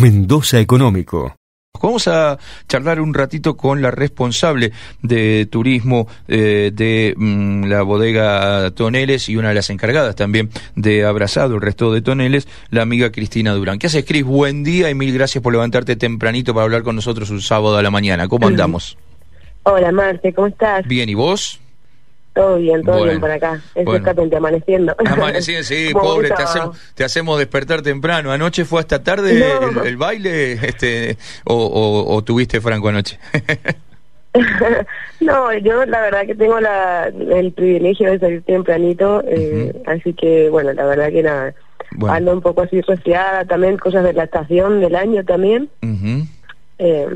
Mendoza Económico. Vamos a charlar un ratito con la responsable de turismo eh, de mm, la bodega Toneles y una de las encargadas también de Abrazado, el resto de Toneles, la amiga Cristina Durán. ¿Qué haces, Cris? Buen día y mil gracias por levantarte tempranito para hablar con nosotros un sábado a la mañana. ¿Cómo andamos? Hola, Marte, ¿cómo estás? Bien, ¿y vos? Todo bien, todo Bueno. bien por acá. Es Bueno. exactamente amaneciendo. Amaneciendo, sí, pobre, te hacemos, te hacemos despertar temprano. ¿Anoche fue hasta tarde No. el, el baile este, o, o- o tuviste franco anoche? no, yo la verdad que tengo la, el privilegio de salir tempranito, eh, así que bueno, la verdad que nada. Bueno. Ando un poco así resfriada también, cosas de la estación del año también. Eh,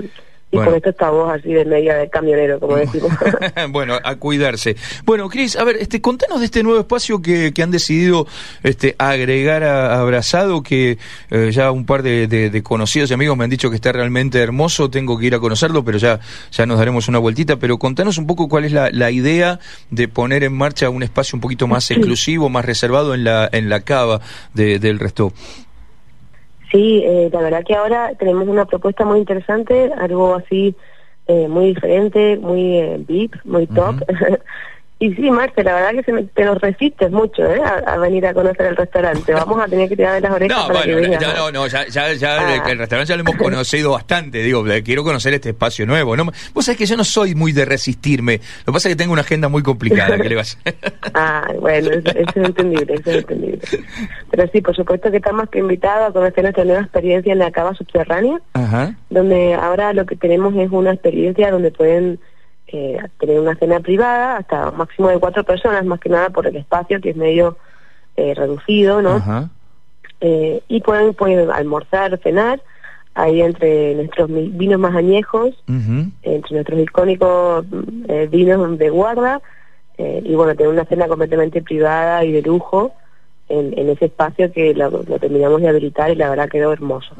y Bueno. con esto estamos así de media de camionero, como decimos. bueno, a cuidarse. Bueno, Cris, a ver, este, contanos de este nuevo espacio que, que han decidido este, agregar a, a Abrazado, que eh, ya un par de, de- de conocidos y amigos me han dicho que está realmente hermoso, tengo que ir a conocerlo, pero ya, ya nos daremos una vueltita. Pero contanos un poco cuál es la, la idea de poner en marcha un espacio un poquito más exclusivo, más reservado en la, en la cava de- del resto. Sí, eh, la verdad que ahora tenemos una propuesta muy interesante, algo así eh, muy diferente, muy eh, VIP, muy top. y sí, Marce, la verdad que se me- te nos resistes mucho ¿eh? a, a venir a conocer el restaurante. Vamos a tener que tirar de las orejas No, para que bueno, vengas. ya, no, no, ya, ya, ya Ah. el, restaurante ya lo hemos conocido bastante, digo, eh, quiero conocer este espacio nuevo. ¿no? Vos sabés que yo no soy muy de resistirme, lo que pasa es que tengo una agenda muy complicada, ¿qué le vas Ah, bueno, eso, eso es entendible, eso es entendible. Pero sí, por supuesto que estamos que invitados a conocer nuestra nueva experiencia en la cava subterránea. Ajá, donde ahora lo que tenemos es una experiencia donde pueden eh, tener una cena privada hasta un máximo de cuatro personas, más que nada por el espacio que es medio eh, reducido, ¿no? ajá, Eh, y pueden, pueden almorzar, cenar, ahí entre nuestros vinos más añejos, entre nuestros icónicos mm, eh, vinos de guarda, eh, y bueno, tener una cena completamente privada y de lujo en, ese espacio que lo, terminamos de habilitar y la verdad quedó hermoso.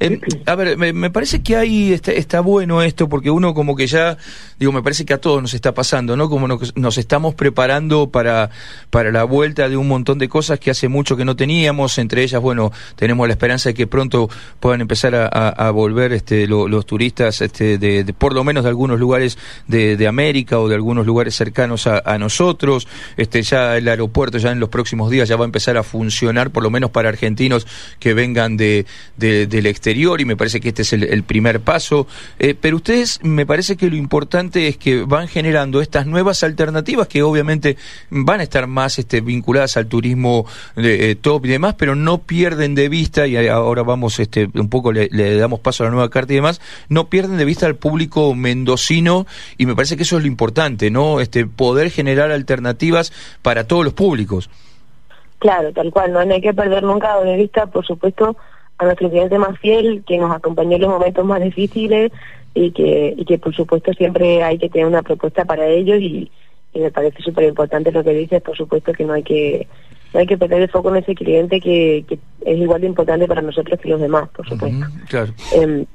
Eh, a ver, me, parece que ahí está, está bueno esto, porque uno como que ya, digo, me parece que a todos nos está pasando, ¿no? Como nos, estamos preparando para, para la vuelta de un montón de cosas que hace mucho que no teníamos, entre ellas, bueno, tenemos la esperanza de que pronto puedan empezar a, volver este, lo- los turistas, este, de, por lo menos de algunos lugares de, de América o de algunos lugares cercanos a, a nosotros, este, ya el aeropuerto ya en los próximos días ya va a empezar a funcionar, por lo menos para argentinos que vengan de, de- del exterior, y me parece que este es el, el primer paso. Eh, pero ustedes, me parece que lo importante es que van generando estas nuevas alternativas que obviamente van a estar más este, vinculadas al turismo eh, eh, top y demás, pero no pierden de vista, y ahora vamos este, un poco, le, le damos paso a la nueva carta y demás, no pierden de vista al público mendocino, y me parece que eso es lo importante, ¿no? Este, poder generar alternativas para todos los públicos. Claro, tal cual, no, no hay que perder nunca de vista, por supuesto, a nuestro cliente más fiel, que nos acompañó en los momentos más difíciles y que, y que por supuesto siempre hay que tener una propuesta para ellos y, y me parece súper importante lo que dices, por supuesto que no hay que no hay que perder el foco en ese cliente que, que es igual de importante para nosotros que los demás, por supuesto. Claro. Eh,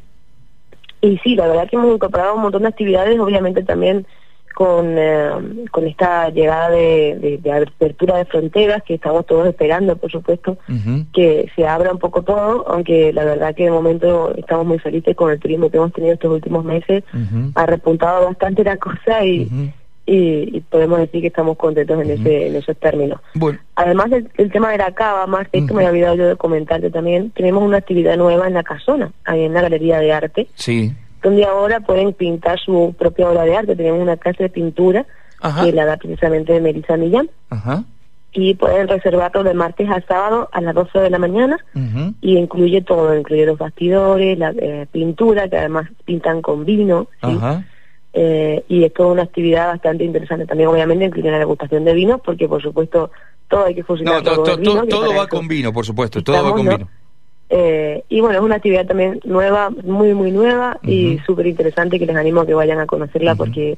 y sí, la verdad que hemos incorporado un montón de actividades, obviamente también con, eh, con esta llegada de, de- de apertura de fronteras que estamos todos esperando, por supuesto, que se abra un poco todo, aunque la verdad que de momento estamos muy felices con el turismo que hemos tenido estos últimos meses. Ha repuntado bastante la cosa y, y, y podemos decir que estamos contentos en, ese, en esos términos. Bueno, Además del tema de la cava, más esto me había olvidado yo de comentarte también, tenemos una actividad nueva en la casona, ahí en la Galería de Arte, sí. Donde ahora pueden pintar su propia obra de arte. Tenemos una clase de pintura Ajá. que la da precisamente Melissa Millán Ajá. y pueden reservarlo de martes a sábado a las 12 de la mañana y incluye todo, incluye los bastidores, la eh, pintura, que además pintan con vino, ¿sí? Eh, y es toda una actividad bastante interesante. También obviamente incluye la degustación de vinos, porque por supuesto todo hay que fusionar No, to- con to- todo va eso con vino, por supuesto, todo va con ¿no? vino. Eh, y bueno, es una actividad también nueva, muy, muy nueva y súper interesante que les animo a que vayan a conocerla porque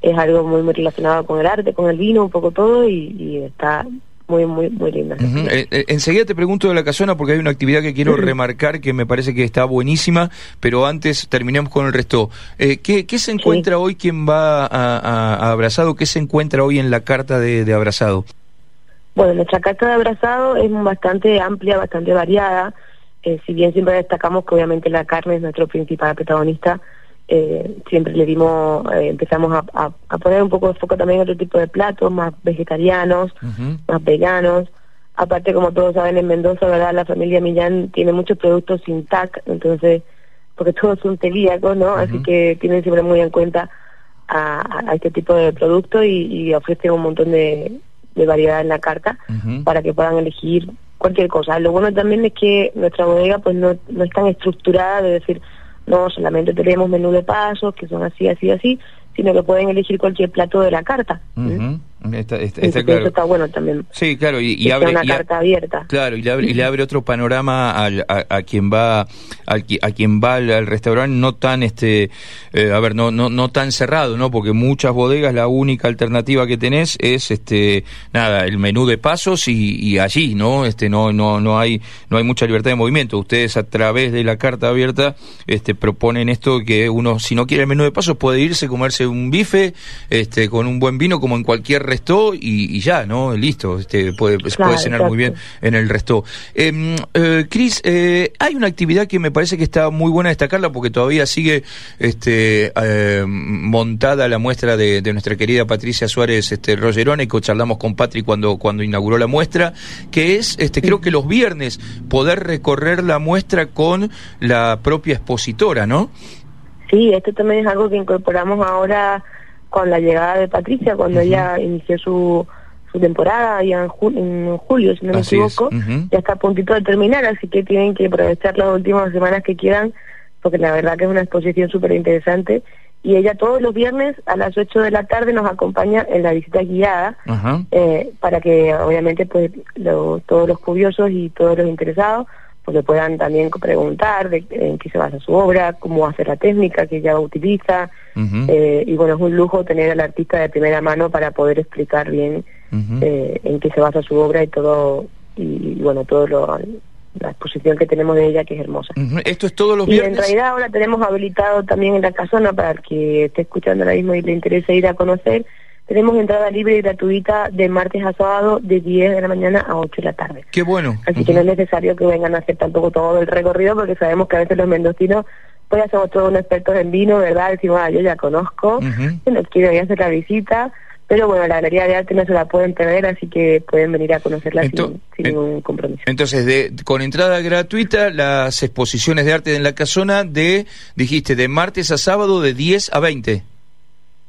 es algo muy, muy relacionado con el arte, con el vino, un poco todo y, y está muy, muy, muy linda. Eh, eh, enseguida te pregunto de la casona porque hay una actividad que quiero remarcar que me parece que está buenísima, pero antes terminemos con el resto. Eh, ¿qué, qué se encuentra hoy quien va a, a- a Abrazado? ¿Qué se encuentra hoy en la carta de, de Abrazado? Bueno, nuestra carta de abrazado es bastante amplia, bastante variada. Eh, si bien siempre destacamos que obviamente la carne es nuestro principal protagonista, eh, siempre le dimos, eh, empezamos a, poner un poco de foco también en otro tipo de platos, más vegetarianos, más veganos. Aparte, como todos saben, en Mendoza, ¿verdad? La familia Millán tiene muchos productos sin TAC, entonces, porque todos son celíacos, ¿no? Así que tienen siempre muy en cuenta a, este tipo de productos y, ofrecen un montón de, variedad en la carta para que puedan elegir cualquier cosa. Lo bueno también es que nuestra bodega pues no, no es tan estructurada de decir, no solamente tenemos menú de pasos que son así, así, así, sino que pueden elegir cualquier plato de la carta. Está, Eso está bueno también. Sí, claro, y, abre una carta abierta. Claro, y le abre, otro panorama al, a, quien va al, a quien va al, restaurante no tan este eh, a ver, no no no tan cerrado, ¿no? Porque muchas bodegas la única alternativa que tenés es este nada, el menú de pasos y, allí, ¿no? Este no no no hay no hay mucha libertad de movimiento. Ustedes a través de la carta abierta este proponen esto que uno si no quiere el menú de pasos puede irse comerse un bife este con un buen vino como en cualquier restó y, ya, ¿no? Listo, este, puede, puede cenar muy bien en el resto. Em, eh, Cris, eh, hay una actividad que me parece que está muy buena destacarla porque todavía sigue este, eh, montada la muestra de, nuestra querida Patricia Suárez este, Rogerone, que charlamos con Patrick cuando, cuando inauguró la muestra, que es, este, creo que los viernes, poder recorrer la muestra con la propia expositora, ¿no? Sí, esto también es algo que incorporamos ahora con la llegada de Patricia, cuando ella inició su, su temporada ya en, julio, si no me equivoco, ya está a puntito de terminar, así que tienen que aprovechar las últimas semanas que quieran, porque la verdad que es una exposición súper interesante. Y ella todos los viernes a las 8 de la tarde nos acompaña en la visita guiada, eh, para que obviamente pues todos los curiosos y todos los interesados porque puedan también preguntar de, en qué se basa su obra, cómo hace la técnica que ella utiliza, eh, y bueno, es un lujo tener al artista de primera mano para poder explicar bien eh, en qué se basa su obra y todo, y, bueno, todo lo, la exposición que tenemos de ella que es hermosa. Esto es todos los viernes. Y en realidad ahora tenemos habilitado también en la casona para el que esté escuchando ahora mismo y le interese ir a conocer, tenemos entrada libre y gratuita de martes a sábado de 10 de la mañana a 8 de la tarde. Qué bueno. Así que no es necesario que vengan a hacer tampoco todo el recorrido porque sabemos que a veces los mendocinos pues ya somos todos unos expertos en vino, ¿verdad? Decimos, ah, yo ya conozco, no quiero ir a hacer la visita, pero bueno, la galería de arte no se la pueden perder, así que pueden venir a conocerla sin, ningún compromiso. Entonces, de, con entrada gratuita, las exposiciones de arte en la casona de, dijiste, de martes a sábado de 10 a 20.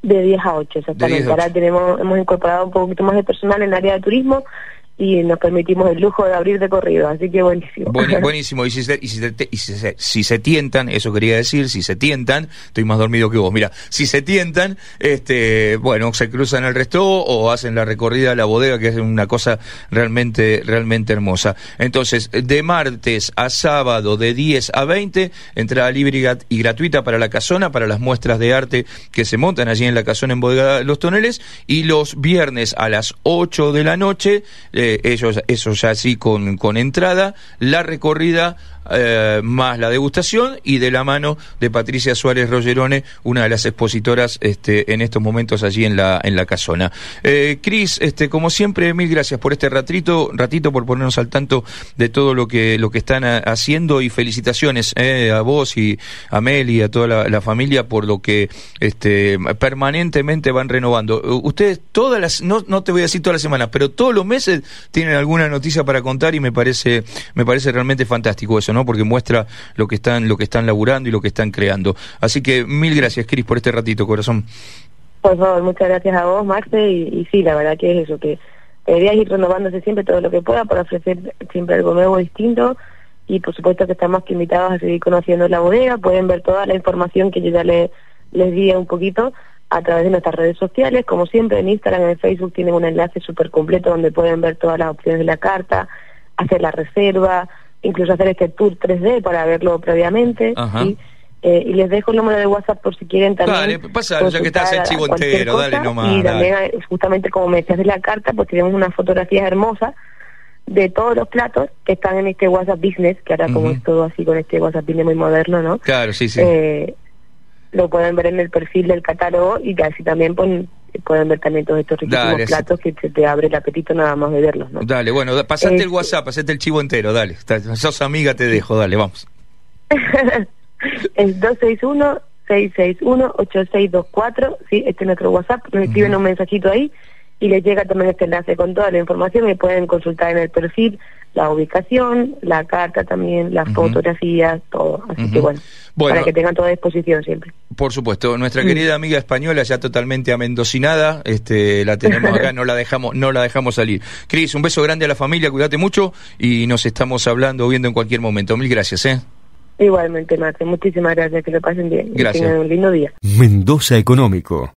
De 10 a 8, exactamente. Ahora tenemos, hemos incorporado un poquito más de personal en el área de turismo y nos permitimos el lujo de abrir de corrido, así que buenísimo. buenísimo, y, si se, y, si, se, tientan, eso quería decir, si se tientan, estoy más dormido que vos, mira, si se tientan, este, bueno, se cruzan el resto o hacen la recorrida a la bodega, que es una cosa realmente, realmente hermosa. Entonces, de martes a sábado, de 10 a 20, entrada libre y gratuita para la casona, para las muestras de arte que se montan allí en la casona en Bodega Los Toneles, y los viernes a las 8 de la noche, eh, ellos, eso ya sí con, con entrada, la recorrida eh, más la degustación y de la mano de Patricia Suárez Rogerone, una de las expositoras este, en estos momentos allí en la, en la casona. Eh, Cris, este, como siempre, mil gracias por este ratito, ratito por ponernos al tanto de todo lo que, lo que están haciendo y felicitaciones eh, a vos y a Mel y a toda la, familia por lo que este, permanentemente van renovando. Ustedes todas las, no, no te voy a decir todas las semanas, pero todos los meses tienen alguna noticia para contar y me parece, me parece realmente fantástico eso. ¿No? Porque muestra lo que están, lo que están laburando y lo que están creando. Así que mil gracias, Cris, por este ratito, corazón. Por favor, muchas gracias a vos, Max, y, sí, la verdad que es eso, que deberías ir renovándose siempre todo lo que pueda para ofrecer siempre algo nuevo, distinto, y por supuesto que estamos invitados a seguir conociendo la bodega, pueden ver toda la información que yo ya les di un poquito a través de nuestras redes sociales, como siempre en Instagram, en Facebook tienen un enlace súper completo donde pueden ver todas las opciones de la carta, hacer la reserva, incluso hacer este tour 3D para verlo previamente. Eh, y les dejo el número de WhatsApp por si quieren también. Pasa, ya que estás el chivo entero, dale nomás. Y también, eh, justamente como me decías de la carta, pues tenemos unas fotografías hermosas de todos los platos que están en este WhatsApp Business, que ahora como es todo así con este WhatsApp Business muy moderno, ¿no? Claro, sí, sí. Eh, lo pueden ver en el perfil del catálogo y así también pues, pueden ver también todos estos riquísimos platos que te, abre el apetito nada más de verlos. ¿no? Dale, bueno, pasate el este WhatsApp, pasate el chivo entero, dale. Sos amiga, te dejo, dale, vamos. es 261 661-8624, sí, este es nuestro WhatsApp, nos escriben un mensajito ahí y les llega también este enlace con toda la información y pueden consultar en el perfil la ubicación, la carta también, las fotografías, todo. Así que bueno, para que tengan toda disposición siempre. Por supuesto, nuestra mm. querida amiga española ya totalmente amendocinada, este, la tenemos acá, no la dejamos, no la dejamos salir. Cris, un beso grande a la familia, cuídate mucho y nos estamos hablando, viendo en cualquier momento. Mil gracias, ¿eh? Igualmente, Mate. Muchísimas gracias. Que lo pasen bien. Gracias. Que tengan un lindo día. Mendoza Económico.